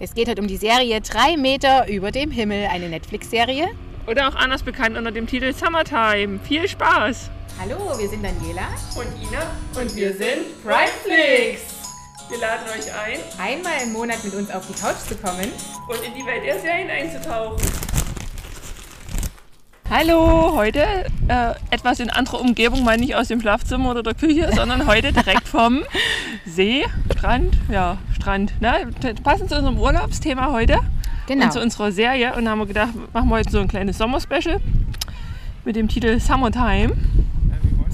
Es geht heute um die Serie Drei Meter über dem Himmel, eine Netflix-Serie. Oder auch anders bekannt unter dem Titel Summertime. Viel Spaß! Hallo, wir sind Daniela Und Ina und wir sind Primeflix. Wir laden euch ein Einmal im Monat mit uns auf die Couch zu kommen. und in die Welt der Serien einzutauchen. Hallo, heute äh, etwas in anderer Umgebung, mal nicht aus dem Schlafzimmer oder der Küche, sondern heute direkt vom See, Strand, ja, Strand. Ne? Passend zu unserem Urlaubsthema heute Genau. und zu unserer Serie. Und da haben wir gedacht, machen wir heute so ein kleines Sommerspecial mit dem Titel Summertime.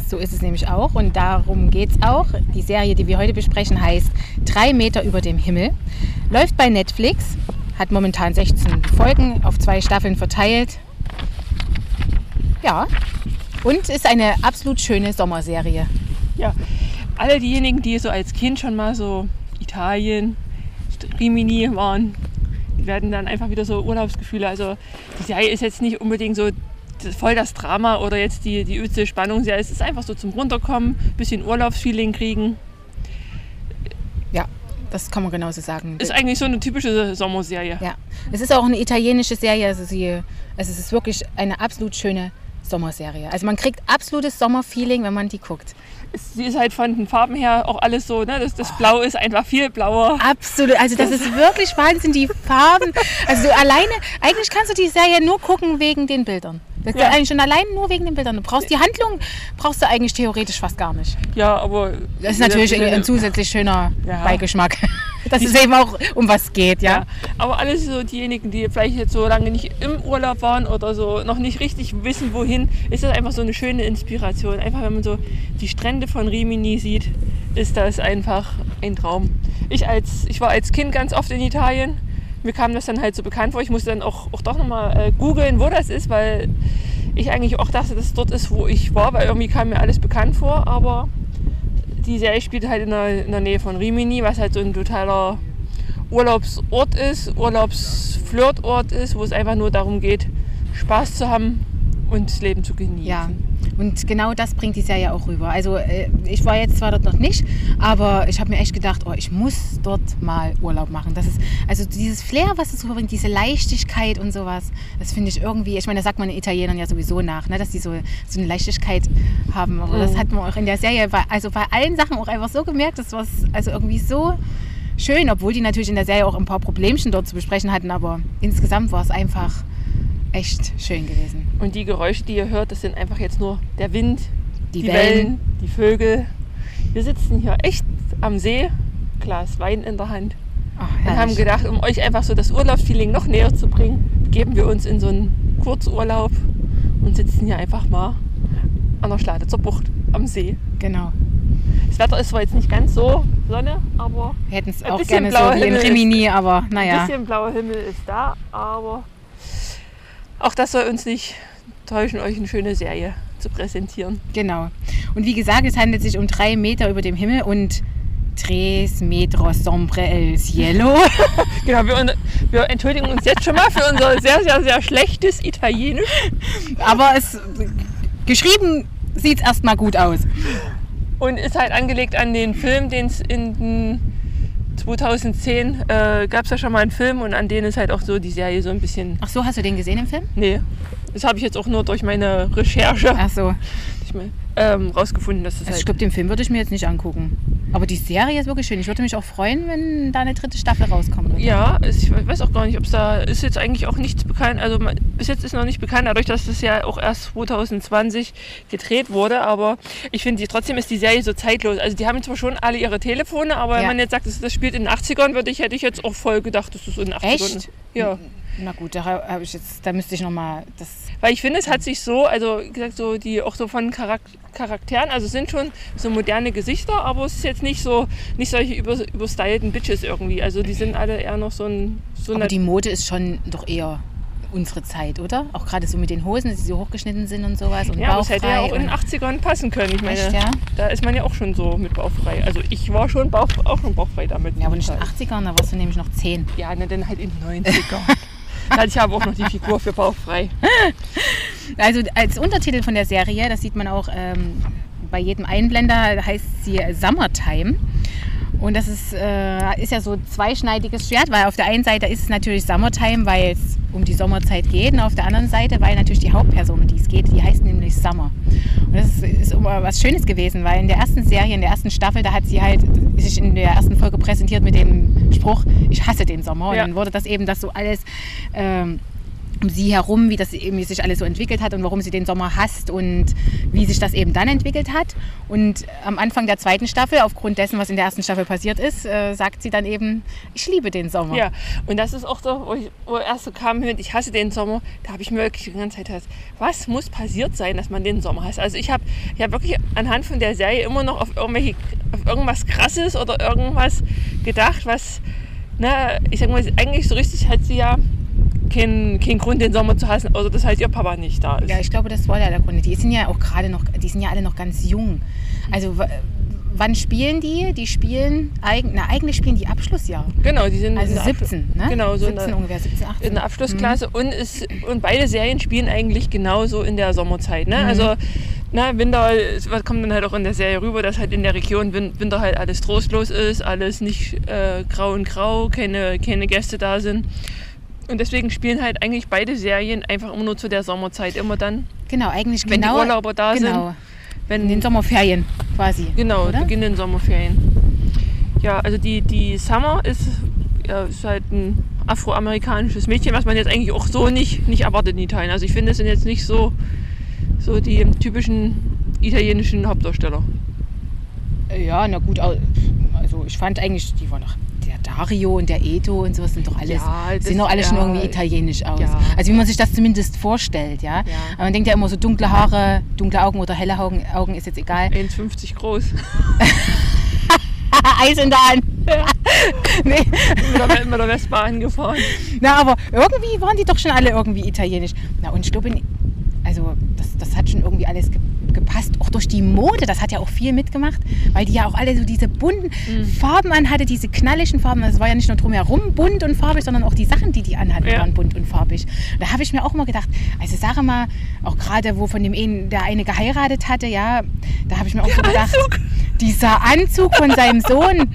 So ist es nämlich auch und darum geht es auch. Die Serie, die wir heute besprechen, heißt Drei Meter über dem Himmel. Läuft bei Netflix, hat momentan 16 Folgen auf zwei Staffeln verteilt. Ja, und ist eine absolut schöne Sommerserie. Ja, alle diejenigen, die so als Kind schon mal so Italien, Rimini waren, die werden dann einfach wieder so Urlaubsgefühle. Also die Serie ist jetzt nicht unbedingt so voll das Drama oder jetzt die, die übelste Spannungsserie. Es ist einfach so zum Runterkommen, bisschen Urlaubsfeeling kriegen. Ja, das kann man genauso sagen. Ist eigentlich so eine typische Sommerserie. Ja, es ist auch eine italienische Serie. Also, sie, also es ist wirklich eine absolut schöne Sommerserie. Also man kriegt absolutes Sommerfeeling, wenn man die guckt. Sie ist halt von den Farben her auch alles so, ne? das, das Blau ist einfach viel blauer. Absolut, also das ist wirklich Wahnsinn, die Farben. Also alleine, eigentlich kannst du die Serie nur gucken wegen den Bildern. Das ist Ja. eigentlich schon allein nur wegen den Bildern. Du brauchst die Handlung, brauchst du eigentlich theoretisch fast gar nicht. Ja, aber Das ist natürlich ein zusätzlich schöner Ja. Beigeschmack. Dass es eben auch um was geht, ja. Ja, aber alles so diejenigen, die vielleicht jetzt so lange nicht im Urlaub waren oder so noch nicht richtig wissen, wohin, ist das einfach so eine schöne Inspiration. Einfach, wenn man so die Strände von Rimini sieht, ist das einfach ein Traum. Ich, als, ich war als Kind ganz oft in Italien. Mir kam das dann halt so bekannt vor. Ich musste dann auch, auch doch nochmal äh, googeln, wo das ist, weil ich eigentlich auch dachte, dass es dort ist, wo ich war, weil irgendwie kam mir alles bekannt vor. Aber die Serie spielt halt in der, in der Nähe von Rimini, was halt so ein totaler Urlaubsort ist, Urlaubsflirtort ist, wo es einfach nur darum geht, Spaß zu haben und das Leben zu genießen. Ja, und genau das bringt die Serie auch rüber. Also äh, ich war jetzt zwar dort noch nicht, aber ich habe mir echt gedacht, oh, ich muss dort mal Urlaub machen. Das ist also dieses Flair, was es rüberbringt, diese Leichtigkeit und sowas, das finde ich irgendwie, ich meine, das sagt man den Italienern ja sowieso nach, ne, dass die so, so eine Leichtigkeit haben. Aber das hat man auch in der Serie, bei, also bei allen Sachen auch einfach so gemerkt, das war also irgendwie so schön, obwohl die natürlich in der Serie auch ein paar Problemchen dort zu besprechen hatten, aber insgesamt war es einfach echt schön gewesen. Und die Geräusche, die ihr hört, das sind einfach jetzt nur der Wind, Die die, Wellen. Wellen. die Vögel. Wir sitzen hier echt am See, Glas Wein in der Hand. Ach, Und haben gedacht, um euch einfach so das Urlaubsfeeling noch näher zu bringen, geben wir uns in so einen Kurzurlaub und sitzen hier einfach mal an der Schlade zur Bucht am See. Genau. Das Wetter ist zwar jetzt nicht ganz so Sonne, aber Wir hätten es Ein auch gerne so blauer wie in Rimini, aber ein naja. bisschen blauer Himmel ist da. Aber auch das soll uns nicht täuschen, euch eine schöne Serie zu präsentieren. Genau. Und wie gesagt, es handelt sich um drei Meter über dem Himmel und tres metros sombre el cielo. Genau, wir, wir entschuldigen uns jetzt schon mal für unser sehr, sehr, sehr schlechtes Italienisch. aber es geschrieben sieht es erstmal gut aus. Und ist halt angelegt an den Film, den es in den 2010 äh, gab es ja schon mal einen Film und an den ist halt auch so die Serie so ein bisschen. Ach so, hast du den gesehen im Film? Nee, das habe ich jetzt auch nur durch meine Recherche Ach so. mein, ähm, rausgefunden, dass das Also ich halt. glaube, den Film würde ich mir jetzt nicht angucken. Aber die Serie ist wirklich schön. Ich würde mich auch freuen, wenn da eine dritte Staffel rauskommt. Ja, es- ich weiß auch gar nicht, ob es da ist jetzt eigentlich auch nichts bekannt. Also bis jetzt ist noch nicht bekannt, dadurch, dass das ja auch erst 2020 gedreht wurde. Aber ich finde, trotzdem ist die Serie so zeitlos. Also die haben zwar schon alle ihre Telefone, aber Ja. wenn man jetzt sagt, das, das spielt in den 80ern, würde ich, hätte ich jetzt auch voll gedacht, dass das so in den 80ern Echt? ist. Ja. Na gut, da, hab ich jetzt, da müsste ich nochmal das. Weil ich finde, es hat sich so, also gesagt, so die auch so von Charak Charakteren, also es sind schon so moderne Gesichter, aber es ist jetzt nicht so, nicht solche über, überstylten Bitches irgendwie. Also die sind alle eher noch so ein so Aber die Mode ist schon doch eher unsere Zeit, oder? Auch gerade so mit den Hosen, dass sie so hochgeschnitten sind und sowas. Und Ja, aber es hätte ja auch in den und- 80ern passen können. Ich meine, Echt, ja? da ist man ja auch schon so mit bauchfrei. Also ich war schon bauch, auch schon bauchfrei damit. Ja, aber nicht in den 80ern, da warst du nämlich noch 10. Ja, ne, dann halt in den 90ern. hatte ich aber auch noch die Figur für bauchfrei. Also als Untertitel von der Serie, das sieht man auch ähm, bei jedem Einblender, heißt sie Summertime. Und das ist, äh, ist ja so ein zweischneidiges Schwert, weil auf der einen Seite ist es natürlich Summertime, weil es um die Sommerzeit geht. Und auf der anderen Seite, weil natürlich die Hauptperson, um die es geht, die heißt nämlich Summer. Und das ist, ist immer was Schönes gewesen, weil in der ersten Serie, in der ersten Staffel, da hat sie halt sich in der ersten Folge präsentiert mit dem Spruch, ich hasse den Sommer. Und Ja. dann wurde das eben das so alles... Ähm, um sie herum, wie das eben sich alles so entwickelt hat und warum sie den Sommer hasst und wie sich das eben dann entwickelt hat. Und am Anfang der zweiten Staffel, aufgrund dessen, was in der ersten Staffel passiert ist, äh, sagt sie dann eben, ich liebe den Sommer. Ja, und das ist auch so, wo, ich, wo erst so kam mit, ich hasse den Sommer, da habe ich mir wirklich die ganze Zeit gedacht, was muss passiert sein, dass man den Sommer hasst? Also ich habe ich hab wirklich anhand von der Serie immer noch auf, irgendwelche, auf irgendwas Krasses oder irgendwas gedacht, was, ne, ich sag mal, eigentlich so richtig hat sie ja keinen keinen Grund, den Sommer zu hassen, außer dass halt ihr Papa nicht da ist. Ja, ich glaube, das war ja der Grund. Die sind ja auch gerade noch, die sind ja alle noch ganz jung. Also wann spielen die? Die spielen, na eigentlich spielen die Abschlussjahr. Genau, die sind Also in der Abschluss- 17, ne? Genau, so in 17 der- ungefähr, 17, 18. in der Abschlussklasse und, ist, und beide Serien spielen eigentlich genauso in der Sommerzeit. Ne? Mhm. Also na, Winter es kommt dann halt auch in der Serie rüber, dass halt in der Region Win- Winter halt alles trostlos ist, alles nicht äh, grau und grau, keine, keine Gäste da sind. Und deswegen spielen halt eigentlich beide Serien einfach immer nur zu der Sommerzeit. Immer dann, Genau, eigentlich wenn genau. die Urlauber da genau, sind. Wenn, in den Sommerferien quasi. Genau, oder? Beginn den Sommerferien. Ja, also die, die Summer ist, ja, ist halt ein afroamerikanisches Mädchen, was man jetzt eigentlich auch so nicht, nicht erwartet in Italien. Also ich finde, es sind jetzt nicht so, so die typischen italienischen Hauptdarsteller. Ja, na gut, also ich fand eigentlich, die waren doch, der Dario und der Edo und sowas sind doch alles, Ja, das- sehen doch alle schon ja. irgendwie italienisch aus. Ja. Also wie man sich das zumindest vorstellt, ja. Ja. Aber man denkt ja immer so dunkle Haare, dunkle Augen oder helle Augen, Augen ist jetzt egal. 1,50 groß. Eis in der Hand. nee. mit, der, Vespa angefahren. Na, aber irgendwie waren die doch schon alle irgendwie italienisch. Na, und ich glaube, also das, das hat schon irgendwie alles ge gepasst. Auch durch die Mode, das hat ja auch viel mitgemacht, weil die ja auch alle so diese bunten Mhm. Farben anhatte, diese knalligen Farben. Das war ja nicht nur drumherum bunt und farbig, sondern auch die Sachen, die die anhatten, Ja. waren bunt und farbig. Da habe ich mir auch immer gedacht, also sage mal, auch gerade wo von dem einen, der eine geheiratet hatte, ja, da habe ich mir auch so gedacht, dieser Anzug von seinem Sohn,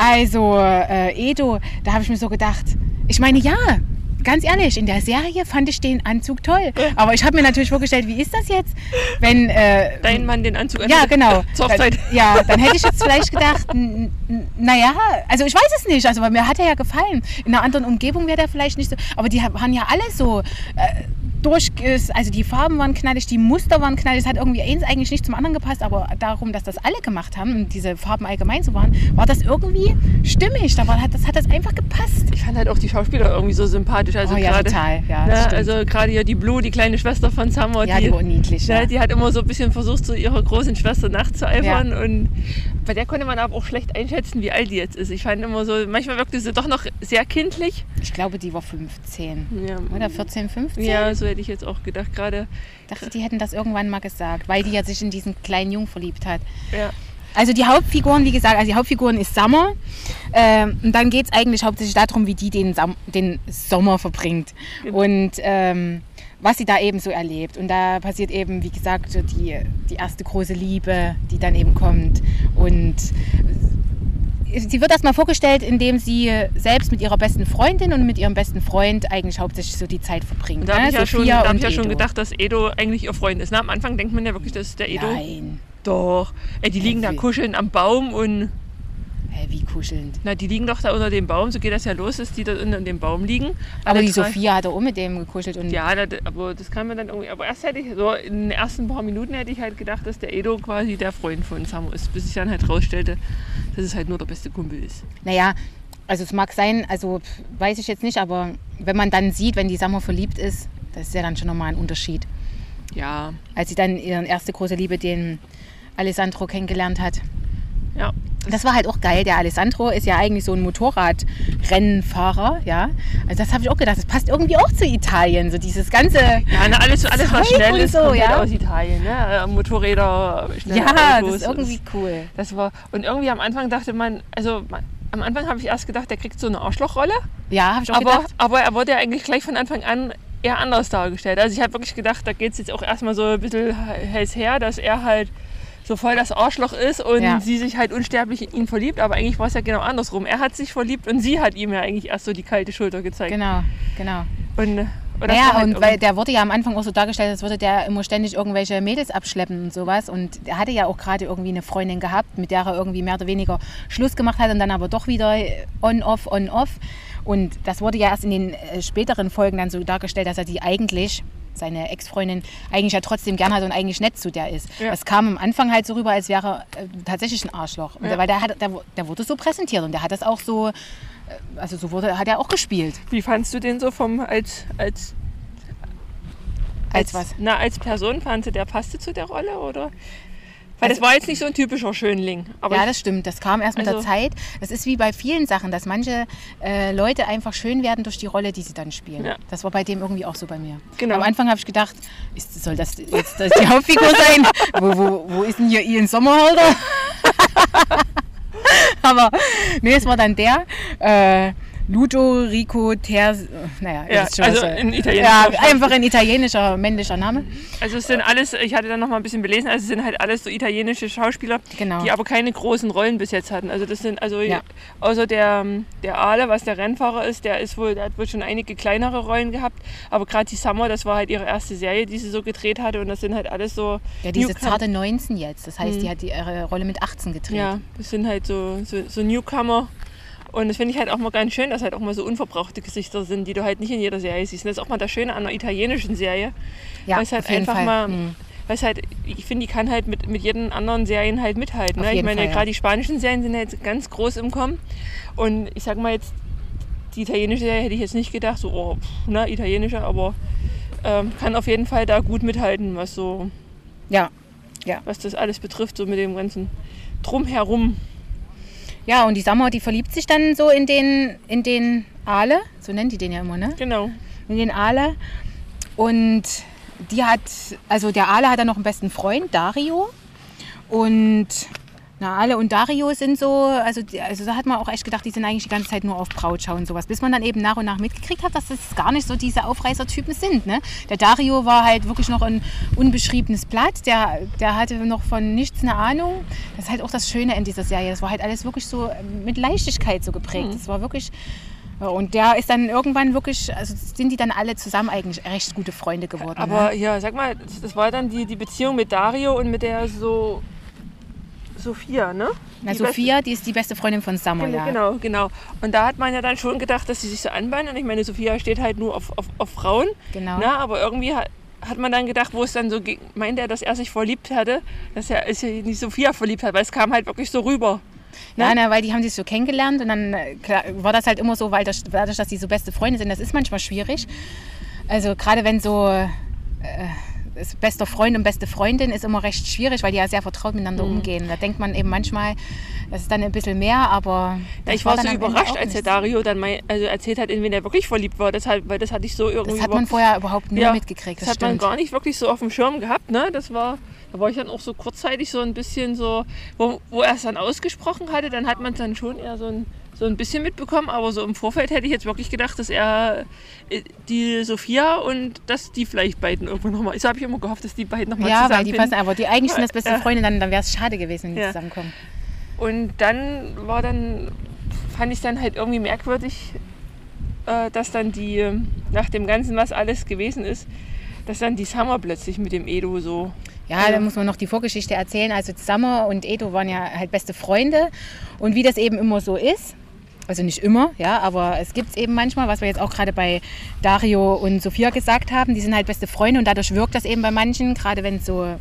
also äh, Edo, da habe ich mir so gedacht, ich meine, ja, ganz ehrlich, in der Serie fand ich den Anzug toll. Aber ich habe mir natürlich vorgestellt, wie ist das jetzt, wenn... Äh, Dein Mann den Anzug ja, anhat. genau. Zur Hochzeit. Dann, ja, dann hätte ich jetzt vielleicht gedacht, naja, also ich weiß es nicht, also mir hat er ja gefallen. In einer anderen Umgebung wäre der vielleicht nicht so, aber die waren ja alle so äh, durch, also die Farben waren knallig, die Muster waren knallig, es hat irgendwie eins eigentlich nicht zum anderen gepasst, aber darum, dass das alle gemacht haben und diese Farben allgemein so waren, war das irgendwie stimmig, da war, das hat das einfach gepasst. Ich fand halt auch die Schauspieler irgendwie so sympathisch. Also oh ja, gerade, total, ja, ne, das stimmt. also gerade hier die Blue, die kleine Schwester von Summer, ja, die war niedlich. Ja, Ja. die hat immer so ein bisschen versucht, so ihrer großen Schwester nachzueifern. Und bei der konnte man aber auch schlecht einschätzen, wie alt die jetzt ist. Ich fand immer so, manchmal wirkte sie doch noch sehr kindlich. Ich glaube, die war 15 Ja, oder 14, 15. ja so hätte ich jetzt auch gedacht. Gerade, Ich dachte, die hätten das irgendwann mal gesagt, weil die ja sich in diesen kleinen Jungen verliebt hat. ja. Also die Hauptfiguren, wie gesagt, also die Hauptfiguren ist Summer. Ähm, und dann geht es eigentlich hauptsächlich darum, wie die den, Sam den Sommer verbringt. Genau. Und ähm, was sie da eben so erlebt. Und da passiert eben, wie gesagt, so die, die erste große Liebe, die dann eben kommt. Und sie wird erstmal vorgestellt, indem sie selbst mit ihrer besten Freundin und mit ihrem besten Freund eigentlich hauptsächlich so die Zeit verbringt. Da habe ne? ich ja schon, da hab ich ja schon gedacht, dass Edo eigentlich ihr Freund ist. Na, am Anfang denkt man ja wirklich, dass der Edo. Nein. Doch. Ey, die liegen da kuscheln am Baum und. Hä, wie kuschelnd. Na, die liegen doch da unter dem Baum. So geht das ja los, dass die da unter dem Baum liegen. Aber die drei. Sophia hat auch mit dem gekuschelt. Und Ja, da- aber das kann man dann irgendwie. Aber erst hätte ich, so in den ersten paar Minuten hätte ich halt gedacht, dass der Edo quasi der Freund von Samu ist, bis ich dann halt rausstellte, dass es halt nur der beste Kumpel ist. Naja, also es mag sein, also weiß ich jetzt nicht, aber wenn man dann sieht, wenn die Sammer verliebt ist, das ist ja dann schon nochmal ein Unterschied. Ja, Als sie dann ihre erste große Liebe, den Alessandro, kennengelernt hat. ja. Das war halt auch geil. Der Alessandro ist ja eigentlich so ein Motorradrennfahrer, ja. Also das habe ich auch gedacht, das passt irgendwie auch zu Italien, so dieses ganze... Ja, na, alles, alles was schnell ist, so, kommt halt ja. aus Italien. Ne? Äh, Motorräder, schnelle Ja, das Autos. ist irgendwie cool. Das war, und irgendwie am Anfang dachte man, also man, am Anfang habe ich erst gedacht, der kriegt so eine Arschlochrolle. Ja, habe ich auch Aber, gedacht. aber er wurde ja eigentlich gleich von Anfang an eher anders dargestellt. Also ich habe wirklich gedacht, da geht es jetzt auch erstmal so ein bisschen heiß her, dass er halt so voll das Arschloch ist und Ja. sie sich halt unsterblich in ihn verliebt. Aber eigentlich war es ja genau andersrum. Er hat sich verliebt und sie hat ihm ja eigentlich erst so die kalte Schulter gezeigt. Genau, genau. Und, und das war Ja, halt und weil der wurde ja am Anfang auch so dargestellt, als würde der immer ständig irgendwelche Mädels abschleppen und sowas. Und er hatte ja auch gerade irgendwie eine Freundin gehabt, mit der er irgendwie mehr oder weniger Schluss gemacht hat und dann aber doch wieder on-off, on-off. Und das wurde ja erst in den äh, späteren Folgen dann so dargestellt, dass er die eigentlich, seine Ex-Freundin, eigentlich ja trotzdem gern hat und eigentlich nett zu der ist. Ja. Das kam am Anfang halt so rüber, als wäre er äh, tatsächlich ein Arschloch. Ja. Weil der, hat, der, der wurde so präsentiert und der hat das auch so, äh, also so wurde, hat er auch gespielt. Wie fandst du den so vom als als Als was? Na, als Person fandst du, der passte zu der Rolle oder? Weil das war jetzt nicht so ein typischer Schönling. Ja, das stimmt. Das kam erst mit Also- der Zeit. Das ist wie bei vielen Sachen, dass manche äh, Leute einfach schön werden durch die Rolle, die sie dann spielen. Ja. Das war bei dem irgendwie auch so bei mir. Genau. Am Anfang habe ich gedacht, ist, soll das jetzt das die Hauptfigur sein? wo, wo, wo ist denn hier Ian Sommerhalder? Aber nee, es war dann der. Äh, Ludo Rico Ter, naja, Ja, schon, also ein italienischer Ja, einfach ein italienischer männlicher Name. Also es sind alles, ich hatte dann noch mal ein bisschen belesen, also es sind halt alles so italienische Schauspieler, Genau. die aber keine großen Rollen bis jetzt hatten. Also das sind also Ja. außer der der Aale, was der Rennfahrer ist, der ist wohl, der hat wohl schon einige kleinere Rollen gehabt. Aber gerade die Summer, das war halt ihre erste Serie, die sie so gedreht hatte und das sind halt alles so Ja, diese Newcom- zarte 19 jetzt. Das heißt, die hat die, ihre Rolle mit 18 gedreht. Mhm. Ja, das sind halt so, so, so Newcomer. Und das finde ich halt auch mal ganz schön, dass halt auch mal so unverbrauchte Gesichter sind, die du halt nicht in jeder Serie siehst. Und das ist auch mal das Schöne an einer italienischen Serie. Ja, weil es halt einfach Fall. mal, Mhm. weil es halt, ich finde, die kann halt mit, mit jeden anderen Serien halt mithalten. Ne? Ich meine, ja. gerade die spanischen Serien sind jetzt ganz groß im Kommen. Und ich sag mal jetzt, die italienische Serie hätte ich jetzt nicht gedacht, so, oh, pff, ne, italienische, aber ähm, kann auf jeden Fall da gut mithalten, was so, Ja, was das alles betrifft, so mit dem ganzen Drumherum. Ja, und die Summer, die verliebt sich dann so in den, in den Aale, so nennen die den ja immer, ne? Genau. In den Aale. Und die hat, also der Aale hat dann noch einen besten Freund, Dario. Und na, Aale und Dario sind so, also, also da hat man auch echt gedacht, die sind eigentlich die ganze Zeit nur auf Brautschau und sowas. Bis man dann eben nach und nach mitgekriegt hat, dass das gar nicht so diese Aufreißertypen sind. Ne? Der Dario war halt wirklich noch ein unbeschriebenes Blatt. Der, der hatte noch von nichts eine Ahnung. Das ist halt auch das Schöne in dieser Serie. Das war halt alles wirklich so mit Leichtigkeit so geprägt. Das war wirklich. Und der ist dann irgendwann wirklich, also sind die dann alle zusammen eigentlich recht gute Freunde geworden. Aber ne? ja, sag mal, das, das war dann die, die Beziehung mit Dario und mit der so Sophia, ne? Na, Die Sophia, die ist die beste Freundin von Summer, Beste, ja. Genau, genau. Und da hat man ja dann schon gedacht, dass sie sich so anbahnen. Und ich meine, Sophia steht halt nur auf, auf, auf Frauen. Genau. Na, aber irgendwie hat, hat man dann gedacht, wo es dann so ging, meint er, dass er sich verliebt hatte, dass er sich die Sophia verliebt hat, weil es kam halt wirklich so rüber. Ja, na, weil die haben sich so kennengelernt und dann äh, klar, war das halt immer so, weil das, dadurch, dass die so beste Freunde sind, das ist manchmal schwierig. Also gerade wenn so äh, das bester Freund und beste Freundin ist immer recht schwierig, weil die ja sehr vertraut miteinander Mhm. umgehen. Da denkt man eben manchmal, das ist dann ein bisschen mehr, aber Ja, das ich war, dann so überrascht, als der. Dario dann mein, also erzählt hat, in wen er wirklich verliebt war. Deshalb, weil das hatte ich so irgendwie Das hat man vorher überhaupt nur Ja, mitgekriegt. Das, Das, hat man stimmt. gar nicht wirklich so auf dem Schirm gehabt. Ne? Das war, da war ich dann auch so kurzzeitig so ein bisschen so, wo, wo er es dann ausgesprochen hatte, dann hat man es dann schon eher so ein, so ein bisschen mitbekommen. Aber so im Vorfeld hätte ich jetzt wirklich gedacht, dass er äh, die Sophia und dass die vielleicht beiden irgendwann nochmal. So habe ich immer gehofft, dass die beiden nochmal Ja, weil die passen, aber die eigentlich sind das beste Ja. Freunde, dann, dann wäre es schade gewesen, wenn die Ja. zusammenkommen. Und dann war dann, fand ich dann halt irgendwie merkwürdig, äh, dass dann die, äh, nach dem Ganzen, was alles gewesen ist, dass dann die Summer plötzlich mit dem Edo so. Ja, da muss man noch die Vorgeschichte erzählen. Also Summer und Edo waren ja halt beste Freunde. Und wie das eben immer so ist, also nicht immer, ja, aber es gibt es eben manchmal, was wir jetzt auch gerade bei Dario und Sophia gesagt haben, die sind halt beste Freunde und dadurch wirkt das eben bei manchen, gerade wenn es so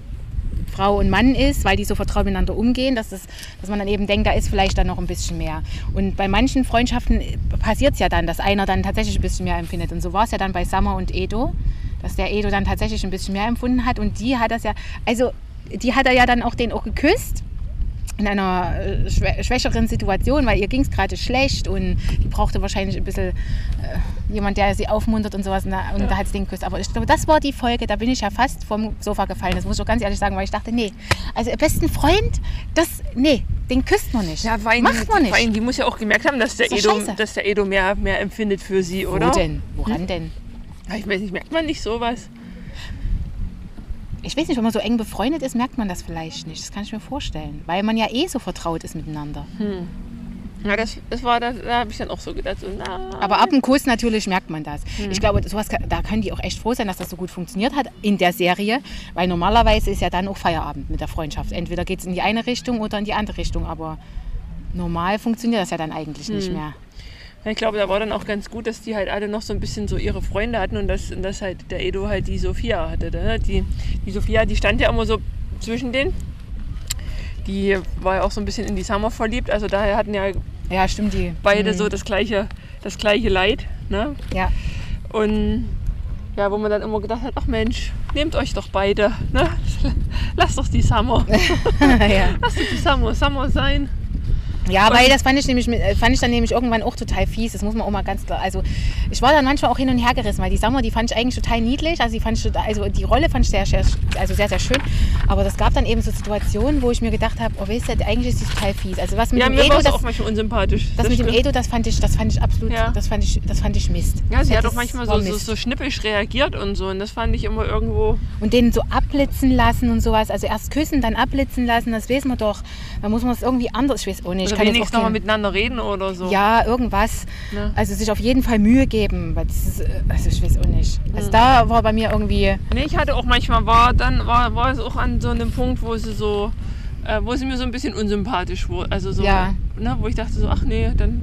Frau und Mann ist, weil die so vertraut miteinander umgehen, dass, das, dass man dann eben denkt, da ist vielleicht dann noch ein bisschen mehr. Und bei manchen Freundschaften passiert es ja dann, dass einer dann tatsächlich ein bisschen mehr empfindet. Und so war es ja dann bei Summer und Edo, dass der Edo dann tatsächlich ein bisschen mehr empfunden hat. Und die hat das ja, also die hat er ja dann auch den auch geküsst in einer äh, schwä- schwächeren Situation, weil ihr ging es gerade schlecht und die brauchte wahrscheinlich ein bisschen äh, jemand, der sie aufmuntert und sowas. Und da, und da hat sie den geküsst. Aber ich glaube, das war die Folge, da bin ich ja fast vom Sofa gefallen. Das muss ich auch ganz ehrlich sagen, weil ich dachte, nee, also ihr besten Freund, das, nee, den küsst man nicht. Ja, weil Macht man Vor allem, nicht. die muss ja auch gemerkt haben, dass der, doch Edo, scheiße. dass der Edo mehr, mehr empfindet für sie, oder? Wo denn? Woran denn? Ja, Ich weiß nicht, merkt man nicht sowas? Ich weiß nicht, wenn man so eng befreundet ist, merkt man das vielleicht nicht. Das kann ich mir vorstellen. Weil man ja eh so vertraut ist miteinander. Ja, das, das war, da, da habe ich dann auch so gedacht, so, Aber ab dem Kuss natürlich merkt man das. Hm. Ich glaube, sowas, da können die auch echt froh sein, dass das so gut funktioniert hat in der Serie. Weil normalerweise ist ja dann auch Feierabend mit der Freundschaft. Entweder geht es in die eine Richtung oder in die andere Richtung. Aber normal funktioniert das ja dann eigentlich nicht Hm. mehr. Ich glaube, da war dann auch ganz gut, dass die halt alle noch so ein bisschen so ihre Freunde hatten und dass, und dass halt der Edo halt die Sophia hatte. Ne? Die, die Sophia, die stand ja immer so zwischen denen. Die war ja auch so ein bisschen in die Summer verliebt. Also daher hatten ja Ja, stimmt die. beide Hm. so das gleiche, das gleiche Leid. Ne? Ja. Und ja, wo man dann immer gedacht hat, ach Mensch, nehmt euch doch beide. Ne? Lasst doch die Summer. ja. Lasst doch die Summer Summer sein. Ja, weil das fand ich, nämlich, mit- äh, fand ich dann nämlich irgendwann auch total fies. Das muss man auch mal ganz klar. Also ich war dann manchmal auch hin und her gerissen, weil die Summer, die fand ich eigentlich total niedlich. Also die fand ich also die Rolle fand ich sehr, sehr, also sehr, sehr schön. Aber das gab dann eben so Situationen, wo ich mir gedacht habe, oh weißt du, eigentlich ist sie total fies. Also was mit Ja, dem mir Edo, das, auch manchmal unsympathisch. das mit dem stimmt. Edo, das fand ich, das fand ich absolut, Ja. das fand ich, das fand ich Mist. Ja, sie hat das auch manchmal so, so, so schnippisch reagiert und so. Und das fand ich immer irgendwo. Und den so abblitzen lassen und sowas. Also erst küssen, dann abblitzen lassen, das weiß man doch. Da muss man es irgendwie anders, ich weiß auch nicht. Ich Oder kann wenigstens nochmal kein- miteinander reden oder so. Ja, irgendwas. Ne? Also sich auf jeden Fall Mühe geben. weil das ist, äh, Also ich weiß auch nicht. Also Mhm. da war bei mir irgendwie. Nee, ich hatte auch manchmal, war dann war, war es auch an so einem Punkt, wo sie so, äh, wo sie mir so ein bisschen unsympathisch wurde. Also so, Ja. ne, wo ich dachte so, ach nee, dann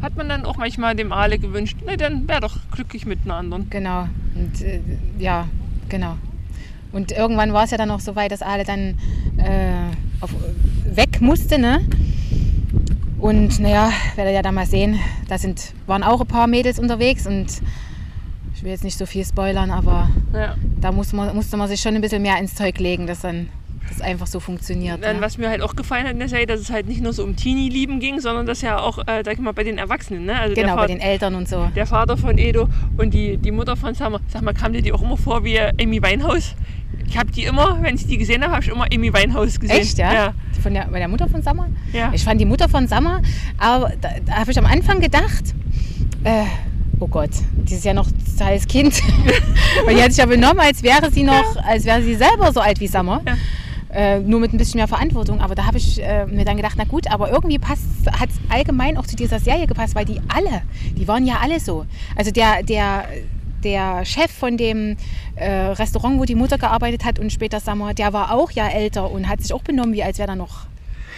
hat man dann auch manchmal dem Ale gewünscht, nee, dann wär doch glücklich mit einer anderen. Genau. Und äh, ja, genau. Und irgendwann war es ja dann auch so weit, dass alle dann äh, auf, weg musste, ne? Und naja, werdet ihr ja dann mal sehen, da sind, waren auch ein paar Mädels unterwegs und ich will jetzt nicht so viel spoilern, aber Ja. da muss man, musste man sich schon ein bisschen mehr ins Zeug legen, dass dann das einfach so funktioniert. Dann, ne? was mir halt auch gefallen hat in der Serie, dass es halt nicht nur so um Teenie-Lieben ging, sondern dass ja auch, äh, sag ich mal, bei den Erwachsenen, ne? Also Genau, der bei Vater, den Eltern und so. der Vater von Edo und die, die Mutter von Summer. Sag mal, kam dir die auch immer vor wie Amy Winehouse? Ich habe die immer, wenn ich die gesehen habe, habe ich immer Amy Winehouse gesehen. Echt, ja? Ja. Von der, bei der Mutter von Summer? ja. Ich fand die Mutter von Summer, aber da, da habe ich am Anfang gedacht, äh, oh Gott, die ist ja noch als Kind. Und die hat sich ja benommen, als wäre sie noch, als wäre sie selber so alt wie Summer. Ja. Äh, nur mit ein bisschen mehr Verantwortung. Aber da habe ich äh, mir dann gedacht, na gut, aber irgendwie hat es allgemein auch zu dieser Serie gepasst, weil die alle, die waren ja alle so. Also der, der, der Chef von dem äh, Restaurant, wo die Mutter gearbeitet hat und später Summer, der war auch ja älter und hat sich auch benommen, wie als wäre er noch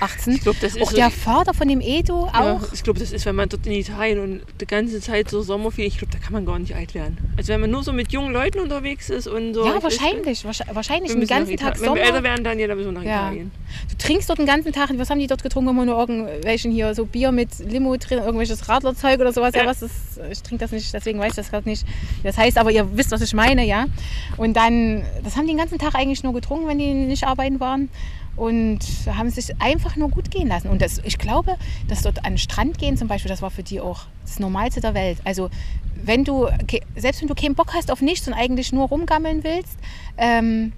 18. Ich glaube, das ist Auch so der Vater von dem Edo Ja, auch. ich glaube, das ist, wenn man dort in Italien und die ganze Zeit so Sommerferien, ich glaube, da kann man gar nicht alt werden. Also wenn man nur so mit jungen Leuten unterwegs ist und so. Ja, ich weiß- wahrscheinlich. Wahrscheinlich, wahrscheinlich den ganzen Tag Italien. Wenn wir älter Sommer. werden, dann ja, dann müssen wir nach Ja. Italien. Du trinkst dort den ganzen Tag. Was haben die dort getrunken? Immer nur irgendwelchen hier so Bier mit Limo drin, irgendwelches Radlerzeug oder sowas. Ja, Ja. was ist, ich trinke das nicht, deswegen weiß ich das gerade nicht. wie Das heißt, aber ihr wisst, was ich meine, ja. Und dann, das haben die den ganzen Tag eigentlich nur getrunken, wenn die nicht arbeiten waren. Und haben sich einfach nur gut gehen lassen. Und das, ich glaube, dass dort an den Strand gehen zum Beispiel, das war für die auch das Normalste der Welt. Also wenn du, selbst wenn du keinen Bock hast auf nichts und eigentlich nur rumgammeln willst, ähm,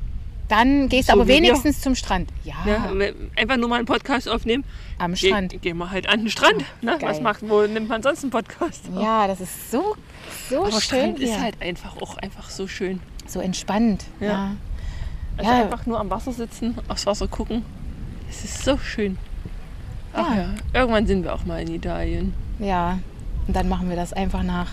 dann gehst du So aber wie wir. wenigstens zum Strand. Ja, Ja, einfach nur mal einen Podcast aufnehmen. am Strand. Gehen wir halt an den Strand. Ne? Was macht, wo nimmt man sonst einen Podcast? auf? Ja, das ist so, so Aber schön Strand hier. ist halt einfach auch einfach so schön. so entspannt. Ja. Ja. Also Ja. einfach nur am Wasser sitzen, aufs Wasser gucken. Es ist so schön. Ach Ja. ja. Irgendwann sind wir auch mal in Italien. ja. Und dann machen wir das einfach nach.